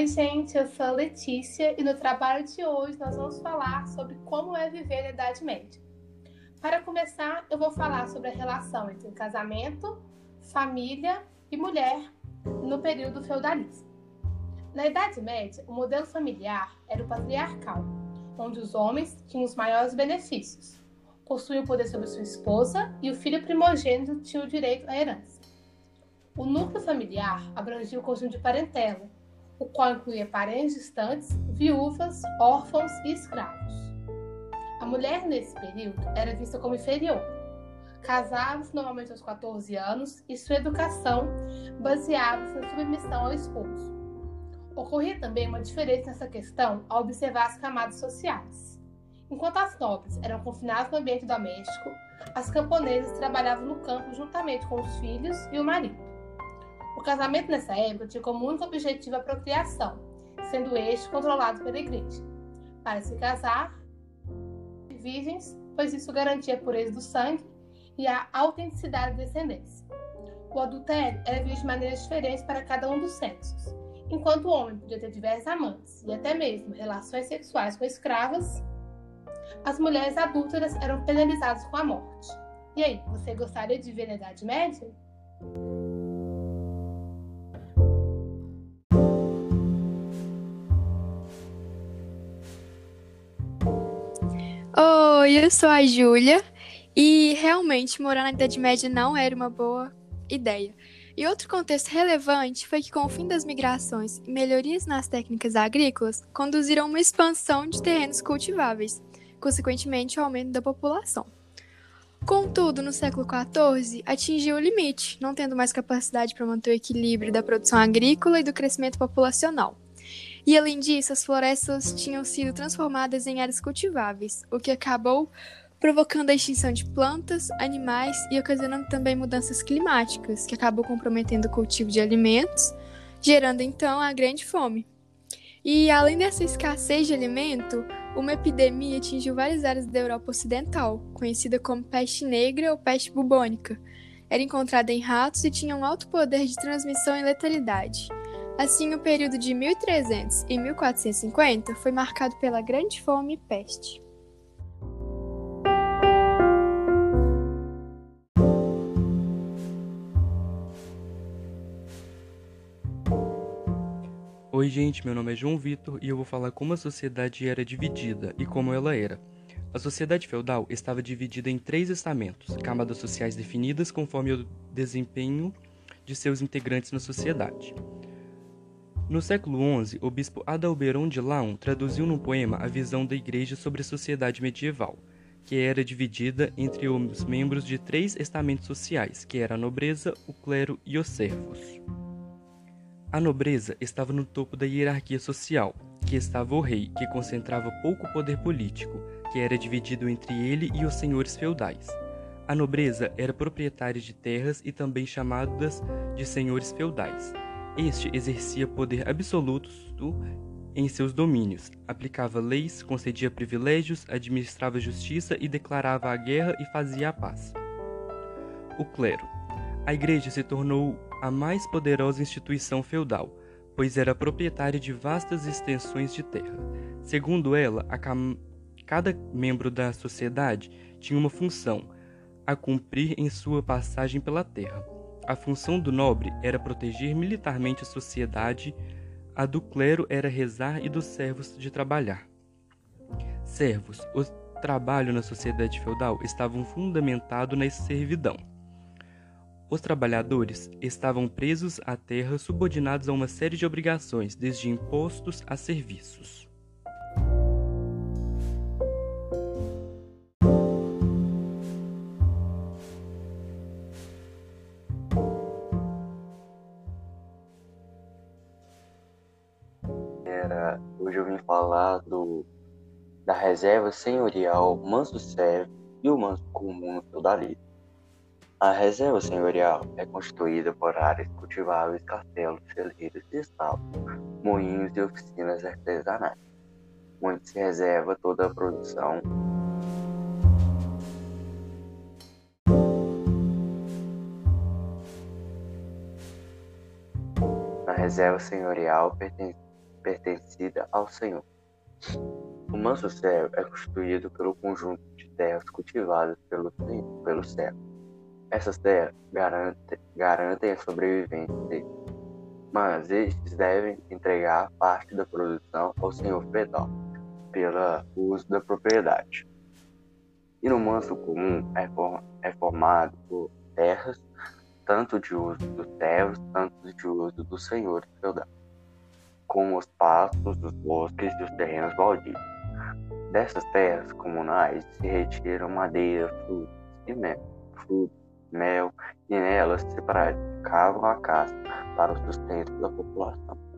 Oi, gente, eu sou a Letícia e no trabalho de hoje nós vamos falar sobre como é viver na Idade Média. Para começar, eu vou falar sobre a relação entre casamento, família e mulher no período feudalismo. Na Idade Média, o modelo familiar era o patriarcal, onde os homens tinham os maiores benefícios, possuíam o poder sobre sua esposa e o filho primogênito tinha o direito à herança. O núcleo familiar abrangia o conjunto de parentela, o qual incluía parentes distantes, viúvas, órfãos e escravos. A mulher nesse período era vista como inferior. Casava-se normalmente aos 14 anos e sua educação baseava-se na submissão ao esposo. Ocorria também uma diferença nessa questão ao observar as camadas sociais. Enquanto as nobres eram confinadas no ambiente doméstico, as camponesas trabalhavam no campo juntamente com os filhos e o marido. O casamento nessa época tinha como único objetivo a procriação, sendo este controlado pela igreja. Para se casar, virgens, pois isso garantia a pureza do sangue e a autenticidade da descendência. O adultério era visto de maneiras diferentes para cada um dos sexos. Enquanto o homem podia ter diversos amantes e até mesmo relações sexuais com escravas, as mulheres adúlteras eram penalizadas com a morte. E aí, você gostaria de ver na Idade Média? Oi, eu sou a Júlia e realmente morar na Idade Média não era uma boa ideia. E outro contexto relevante foi que, com o fim das migrações e melhorias nas técnicas agrícolas, conduziram uma expansão de terrenos cultiváveis, consequentemente, o aumento da população. Contudo, no século XIV, atingiu o limite, não tendo mais capacidade para manter o equilíbrio da produção agrícola e do crescimento populacional. E além disso, as florestas tinham sido transformadas em áreas cultiváveis, o que acabou provocando a extinção de plantas, animais e ocasionando também mudanças climáticas, que acabou comprometendo o cultivo de alimentos, gerando então a grande fome. E além dessa escassez de alimento, uma epidemia atingiu várias áreas da Europa Ocidental, conhecida como peste negra ou peste bubônica. Era encontrada em ratos e tinha um alto poder de transmissão e letalidade. Assim, o período de 1300 e 1450 foi marcado pela Grande Fome e Peste. Oi, gente, meu nome é João Vitor e eu vou falar como a sociedade era dividida e como ela era. A sociedade feudal estava dividida em três estamentos, camadas sociais definidas conforme o desempenho de seus integrantes na sociedade. No século XI, o bispo Adalberon de Laon traduziu num poema a visão da igreja sobre a sociedade medieval, que era dividida entre os membros de três estamentos sociais, que era a nobreza, o clero e os servos. A nobreza estava no topo da hierarquia social, que estava o rei, que concentrava pouco poder político, que era dividido entre ele e os senhores feudais. A nobreza era proprietária de terras e também chamadas de senhores feudais. Este exercia poder absoluto em seus domínios, aplicava leis, concedia privilégios, administrava justiça e declarava a guerra e fazia a paz. O clero. A igreja se tornou a mais poderosa instituição feudal, pois era proprietária de vastas extensões de terra. Segundo ela, cada membro da sociedade tinha uma função a cumprir em sua passagem pela terra. A função do nobre era proteger militarmente a sociedade, a do clero era rezar e dos servos de trabalhar. Servos, o trabalho na sociedade feudal estava fundamentado na servidão. Os trabalhadores estavam presos à terra subordinados a uma série de obrigações, desde impostos a serviços. Eu vim falar do, da reserva senhorial manso servo e o manso comum feudalismo. A reserva senhorial é constituída por áreas cultiváveis, castelos, celeiros estábulos, moinhos e oficinas artesanais, onde se reserva toda a produção reserva senhorial pertence pertencida ao Senhor. O manso céu é constituído pelo conjunto de terras cultivadas pelo, pelo céu. Essas terras garantem, garantem a sobrevivência deles, mas estes devem entregar parte da produção ao senhor feudal, pelo uso da propriedade. E no manso comum é, for, é formado por terras, tanto de uso dos servos, tanto de uso dos senhores feudais, como os pastos, os bosques e os terrenos baldios. Dessas terras comunais se retiram madeira, frutos e mel, frutos mel, e nelas se praticavam a caça para o sustento da população.